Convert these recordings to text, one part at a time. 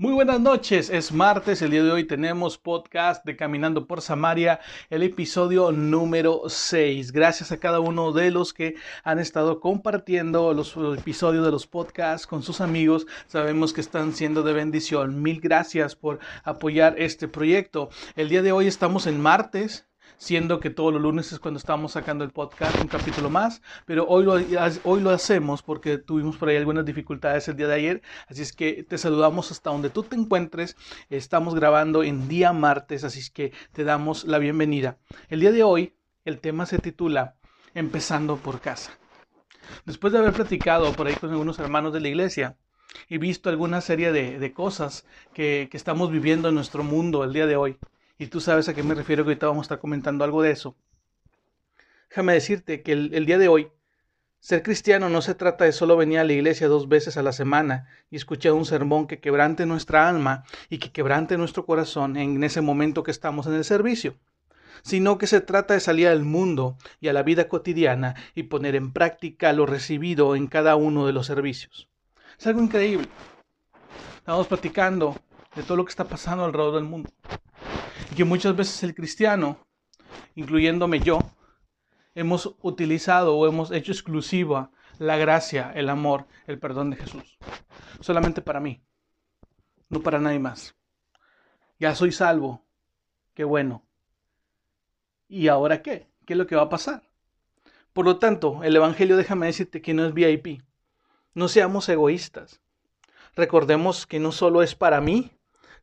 Muy buenas noches, es martes, el día de hoy tenemos podcast de Caminando por Samaria, el episodio número 6. Gracias a cada uno de los que han estado compartiendo los episodios de los podcasts con sus amigos, sabemos que están siendo de bendición. Mil gracias por apoyar este proyecto. El día de hoy estamos en martes, siendo que todos los lunes es cuando estamos sacando el podcast, un capítulo más, pero hoy lo, hoy lo hacemos porque tuvimos por ahí algunas dificultades el día de ayer, así es que te saludamos hasta donde tú te encuentres, estamos grabando en día martes, así es que te damos la bienvenida. El día de hoy el tema se titula Empezando por casa. Después de haber platicado por ahí con algunos hermanos de la iglesia, y visto alguna serie de, cosas que, que estamos viviendo en nuestro mundo el día de hoy y tú sabes a qué me refiero, que ahorita vamos a estar comentando algo de eso. Déjame decirte que el, día de hoy, ser cristiano no se trata de solo venir a la iglesia dos veces a la semana y escuchar un sermón que quebrante nuestra alma y que quebrante nuestro corazón en ese momento que estamos en el servicio, sino que se trata de salir al mundo y a la vida cotidiana y poner en práctica lo recibido en cada uno de los servicios. Es algo increíble. Estamos platicando de todo lo que está pasando alrededor del mundo que muchas veces el cristiano, incluyéndome yo, hemos utilizado o hemos hecho exclusiva la gracia, el amor, el perdón de Jesús. Solamente para mí, no para nadie más. Ya soy salvo. Qué bueno. ¿Y ahora qué? ¿Qué es lo que va a pasar? Por lo tanto, el Evangelio déjame decirte que no es VIP. No seamos egoístas. Recordemos que no solo es para mí,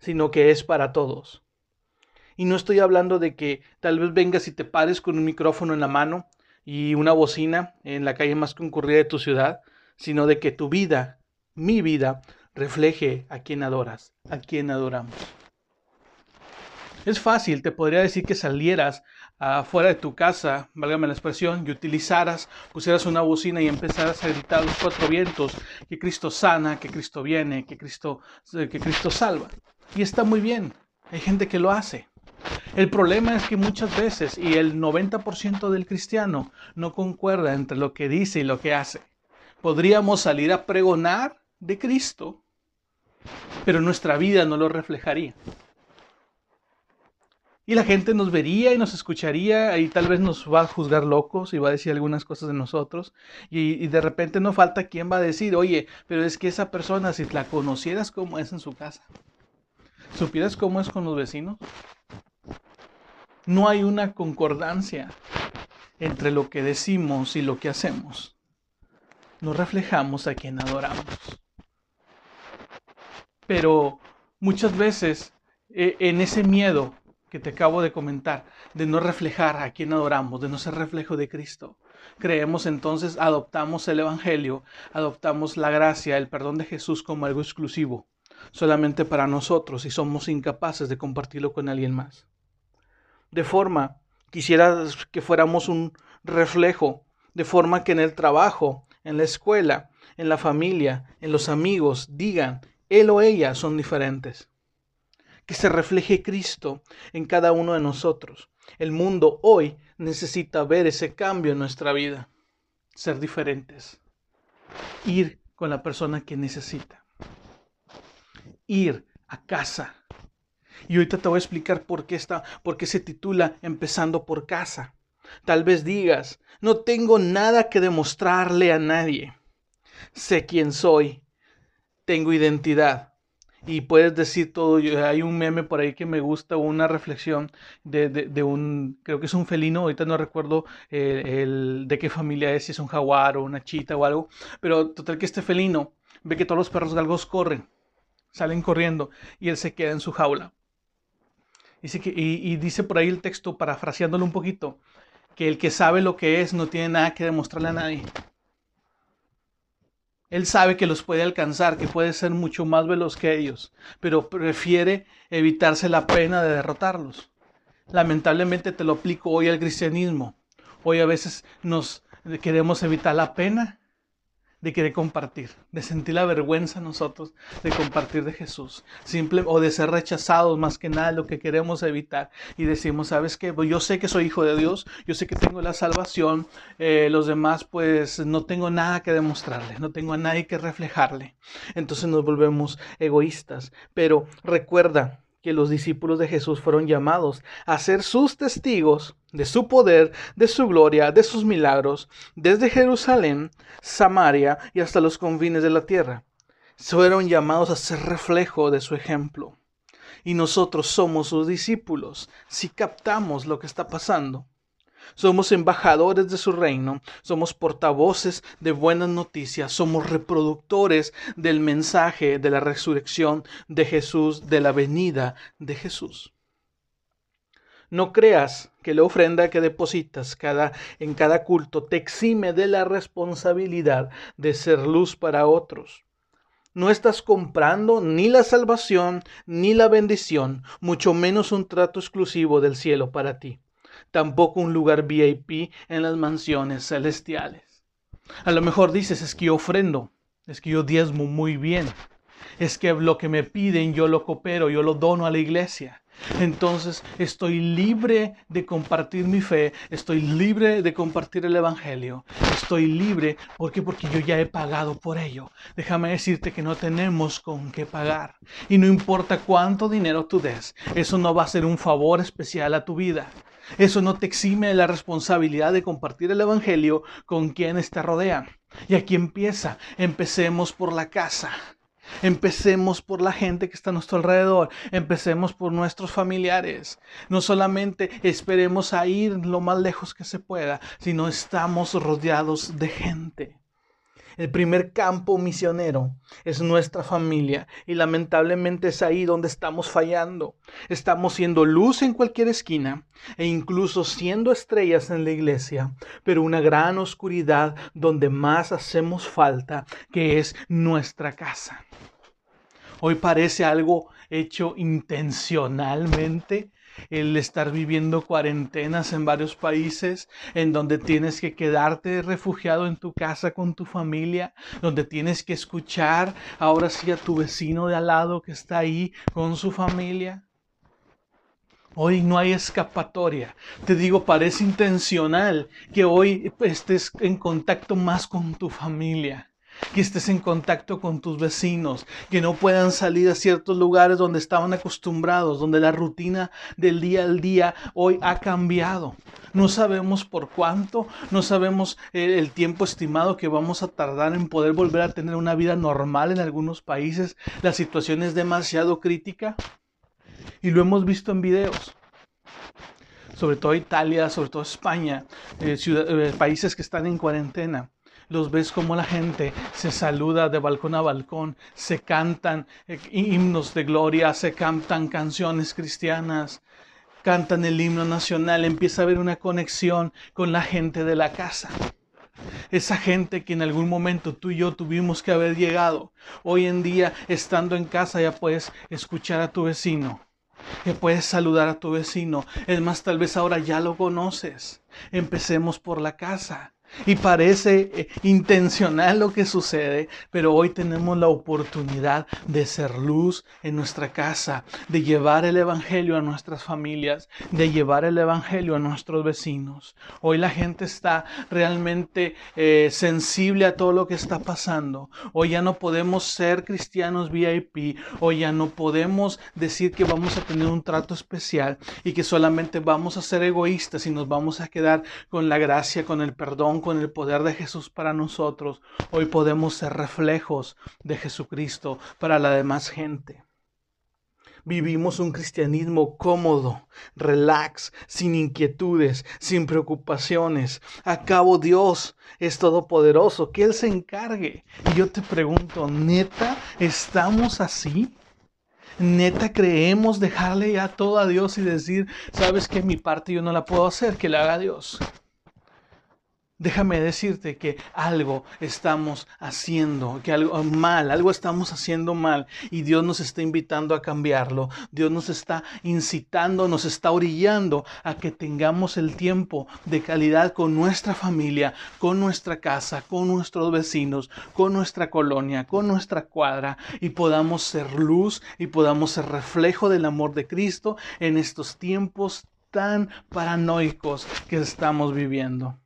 sino que es para todos. Y no estoy hablando de que tal vez vengas y te pares con un micrófono en la mano y una bocina en la calle más concurrida de tu ciudad, sino de que tu vida, mi vida, refleje a quien adoras, a quien adoramos. Es fácil, te podría decir que salieras afuera de tu casa, válgame la expresión, y utilizaras, pusieras una bocina y empezaras a gritar los cuatro vientos que Cristo sana, que Cristo viene, que Cristo, que Cristo salva. Y está muy bien, hay gente que lo hace. El problema es que muchas veces, y el 90% del cristiano no concuerda entre lo que dice y lo que hace. Podríamos salir a pregonar de Cristo, pero nuestra vida no lo reflejaría. Y la gente nos vería y nos escucharía y tal vez nos va a juzgar locos y va a decir algunas cosas de nosotros. Y, de repente no falta quien va a decir, oye, pero es que esa persona, si la conocieras cómo es en su casa, supieras cómo es con los vecinos, no hay una concordancia entre lo que decimos y lo que hacemos. No reflejamos a quien adoramos. Pero muchas veces eh, en ese miedo que te acabo de comentar, de no reflejar a quien adoramos, de no ser reflejo de Cristo, creemos entonces, adoptamos el Evangelio, adoptamos la gracia, el perdón de Jesús como algo exclusivo, solamente para nosotros y somos incapaces de compartirlo con alguien más de forma, quisiera que fuéramos un reflejo, de forma que en el trabajo, en la escuela, en la familia, en los amigos, digan, él o ella son diferentes. Que se refleje Cristo en cada uno de nosotros. El mundo hoy necesita ver ese cambio en nuestra vida. Ser diferentes. Ir con la persona que necesita. Ir a casa y ahorita te voy a explicar por qué, está, por qué se titula Empezando por casa. Tal vez digas, no tengo nada que demostrarle a nadie. Sé quién soy. Tengo identidad. Y puedes decir todo. Hay un meme por ahí que me gusta, una reflexión de, un, creo que es un felino, ahorita no recuerdo el, de qué familia es, si es un jaguar o una chita o algo. Pero total que este felino ve que todos los perros galgos corren, salen corriendo y él se queda en su jaula y, dice por ahí el texto, parafraseándolo un poquito, que el que sabe lo que es no tiene nada que demostrarle a nadie. Él sabe que los puede alcanzar, que puede ser mucho más veloz que ellos, pero prefiere evitarse la pena de derrotarlos. Lamentablemente te lo aplico hoy al cristianismo. Hoy a veces nos queremos evitar la pena de querer compartir, de sentir la vergüenza nosotros de compartir de Jesús, simple o de ser rechazados más que nada lo que queremos evitar. Y decimos, sabes qué, pues yo sé que soy hijo de Dios, yo sé que tengo la salvación, eh, los demás pues no tengo nada que demostrarle, no tengo a nadie que reflejarle, entonces nos volvemos egoístas, pero recuerda que los discípulos de Jesús fueron llamados a ser sus testigos de su poder, de su gloria, de sus milagros, desde Jerusalén, Samaria y hasta los confines de la tierra. Fueron llamados a ser reflejo de su ejemplo. Y nosotros somos sus discípulos si captamos lo que está pasando. Somos embajadores de su reino, somos portavoces de buenas noticias, somos reproductores del mensaje de la resurrección de Jesús, de la venida de Jesús. No creas que la ofrenda que depositas en cada culto te exime de la responsabilidad de ser luz para otros. No estás comprando ni la salvación ni la bendición, mucho menos un trato exclusivo del cielo para ti tampoco un lugar VIP en las mansiones celestiales. A lo mejor dices, es que yo ofrendo, es que yo diezmo muy bien, es que lo que me piden yo lo coopero, yo lo dono a la iglesia. Entonces estoy libre de compartir mi fe, estoy libre de compartir el Evangelio, estoy libre porque porque yo ya he pagado por ello. Déjame decirte que no tenemos con qué pagar y no importa cuánto dinero tú des, eso no va a ser un favor especial a tu vida. Eso no te exime de la responsabilidad de compartir el Evangelio con quienes te rodean. Y aquí empieza. Empecemos por la casa. Empecemos por la gente que está a nuestro alrededor. Empecemos por nuestros familiares. No solamente esperemos a ir lo más lejos que se pueda, sino estamos rodeados de gente. El primer campo misionero es nuestra familia y lamentablemente es ahí donde estamos fallando. Estamos siendo luz en cualquier esquina e incluso siendo estrellas en la iglesia, pero una gran oscuridad donde más hacemos falta, que es nuestra casa. Hoy parece algo hecho intencionalmente el estar viviendo cuarentenas en varios países, en donde tienes que quedarte refugiado en tu casa con tu familia, donde tienes que escuchar ahora sí a tu vecino de al lado que está ahí con su familia. Hoy no hay escapatoria. Te digo, parece intencional que hoy estés en contacto más con tu familia que estés en contacto con tus vecinos, que no puedan salir a ciertos lugares donde estaban acostumbrados, donde la rutina del día al día hoy ha cambiado. No sabemos por cuánto, no sabemos el tiempo estimado que vamos a tardar en poder volver a tener una vida normal en algunos países. La situación es demasiado crítica y lo hemos visto en videos sobre todo Italia, sobre todo España, eh, eh, países que están en cuarentena los ves como la gente se saluda de balcón a balcón, se cantan eh, himnos de gloria, se cantan canciones cristianas, cantan el himno nacional, empieza a haber una conexión con la gente de la casa. Esa gente que en algún momento tú y yo tuvimos que haber llegado. Hoy en día, estando en casa, ya puedes escuchar a tu vecino, que puedes saludar a tu vecino. Es más, tal vez ahora ya lo conoces. Empecemos por la casa. Y parece eh, intencional lo que sucede, pero hoy tenemos la oportunidad de ser luz en nuestra casa, de llevar el Evangelio a nuestras familias, de llevar el Evangelio a nuestros vecinos. Hoy la gente está realmente eh, sensible a todo lo que está pasando. Hoy ya no podemos ser cristianos VIP, hoy ya no podemos decir que vamos a tener un trato especial y que solamente vamos a ser egoístas y nos vamos a quedar con la gracia, con el perdón, con el poder de Jesús para nosotros, hoy podemos ser reflejos de Jesucristo para la demás gente. Vivimos un cristianismo cómodo, relax, sin inquietudes, sin preocupaciones. Acabo Dios es todopoderoso, que Él se encargue. Y yo te pregunto, ¿neta estamos así? Neta creemos dejarle ya todo a Dios y decir, sabes que mi parte yo no la puedo hacer, que la haga Dios. Déjame decirte que algo estamos haciendo, que algo mal, algo estamos haciendo mal y Dios nos está invitando a cambiarlo. Dios nos está incitando, nos está orillando a que tengamos el tiempo de calidad con nuestra familia, con nuestra casa, con nuestros vecinos, con nuestra colonia, con nuestra cuadra y podamos ser luz y podamos ser reflejo del amor de Cristo en estos tiempos tan paranoicos que estamos viviendo.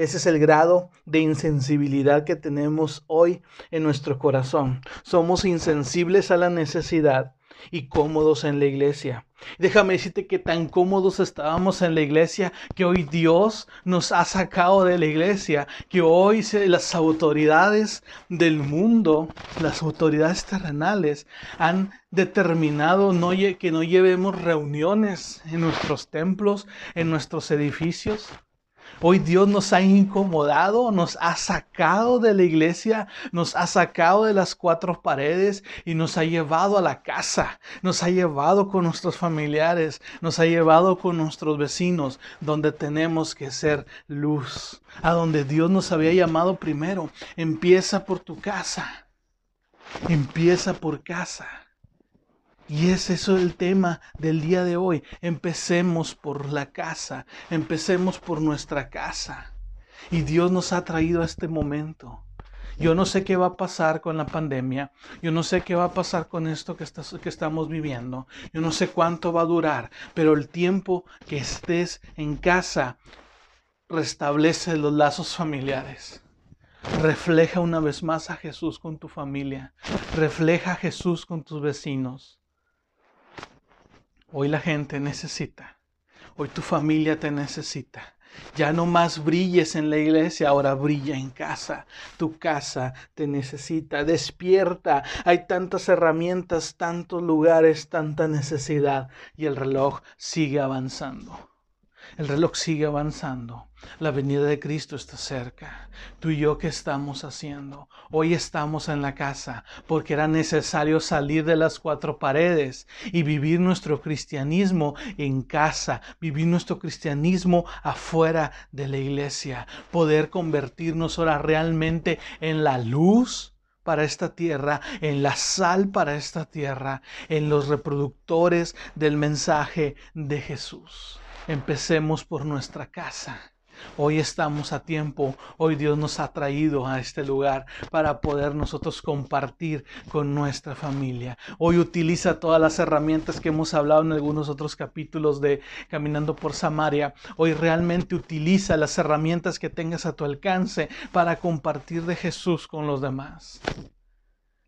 Ese es el grado de insensibilidad que tenemos hoy en nuestro corazón. Somos insensibles a la necesidad y cómodos en la iglesia. Déjame decirte que tan cómodos estábamos en la iglesia que hoy Dios nos ha sacado de la iglesia, que hoy las autoridades del mundo, las autoridades terrenales, han determinado que no llevemos reuniones en nuestros templos, en nuestros edificios. Hoy Dios nos ha incomodado, nos ha sacado de la iglesia, nos ha sacado de las cuatro paredes y nos ha llevado a la casa, nos ha llevado con nuestros familiares, nos ha llevado con nuestros vecinos, donde tenemos que ser luz, a donde Dios nos había llamado primero. Empieza por tu casa, empieza por casa. Y es eso el tema del día de hoy. Empecemos por la casa, empecemos por nuestra casa. Y Dios nos ha traído a este momento. Yo no sé qué va a pasar con la pandemia. Yo no sé qué va a pasar con esto que, que, estamos viviendo. Yo no sé cuánto va a durar. Pero el tiempo que estés en casa restablece los lazos familiares. Refleja una vez más a Jesús con tu familia. Refleja a Jesús con tus vecinos. Hoy la gente necesita. Hoy tu familia te necesita. Ya no más brilles en la iglesia, ahora brilla en casa. Tu casa te necesita. Despierta. Hay tantas herramientas, tantos lugares, tanta necesidad y el reloj sigue avanzando. El reloj sigue avanzando. La venida de Cristo está cerca. Tú y yo, ¿qué estamos haciendo? Hoy estamos en la casa porque era necesario salir de las cuatro paredes y vivir nuestro cristianismo en casa, vivir nuestro cristianismo afuera de la iglesia, poder convertirnos ahora realmente en la luz para esta tierra, en la sal para esta tierra, en los reproductores del mensaje de Jesús. Empecemos por nuestra casa. Hoy estamos a tiempo, hoy Dios nos ha traído a este lugar para poder nosotros compartir con nuestra familia. Hoy utiliza todas las herramientas que hemos hablado en algunos otros capítulos de Caminando por Samaria. Hoy realmente utiliza las herramientas que tengas a tu alcance para compartir de Jesús con los demás.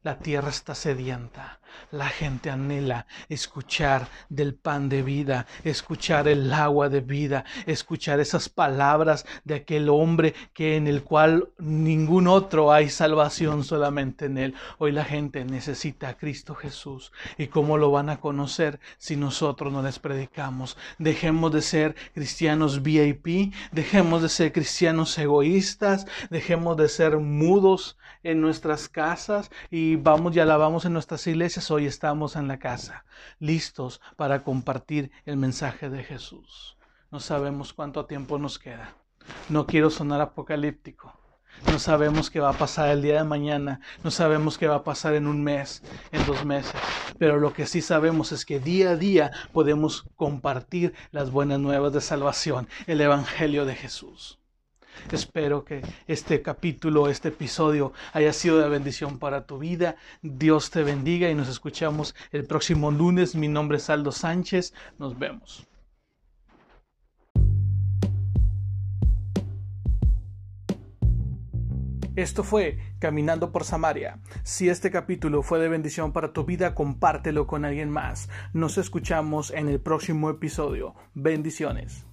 La tierra está sedienta. La gente anhela escuchar del pan de vida, escuchar el agua de vida, escuchar esas palabras de aquel hombre que en el cual ningún otro hay salvación solamente en él. Hoy la gente necesita a Cristo Jesús. ¿Y cómo lo van a conocer si nosotros no les predicamos? Dejemos de ser cristianos VIP, dejemos de ser cristianos egoístas, dejemos de ser mudos en nuestras casas y vamos y alabamos en nuestras iglesias. Hoy estamos en la casa, listos para compartir el mensaje de Jesús. No sabemos cuánto tiempo nos queda. No quiero sonar apocalíptico. No sabemos qué va a pasar el día de mañana, no sabemos qué va a pasar en un mes, en dos meses, pero lo que sí sabemos es que día a día podemos compartir las buenas nuevas de salvación, el Evangelio de Jesús. Espero que este capítulo, este episodio haya sido de bendición para tu vida. Dios te bendiga y nos escuchamos el próximo lunes. Mi nombre es Aldo Sánchez. Nos vemos. Esto fue Caminando por Samaria. Si este capítulo fue de bendición para tu vida, compártelo con alguien más. Nos escuchamos en el próximo episodio. Bendiciones.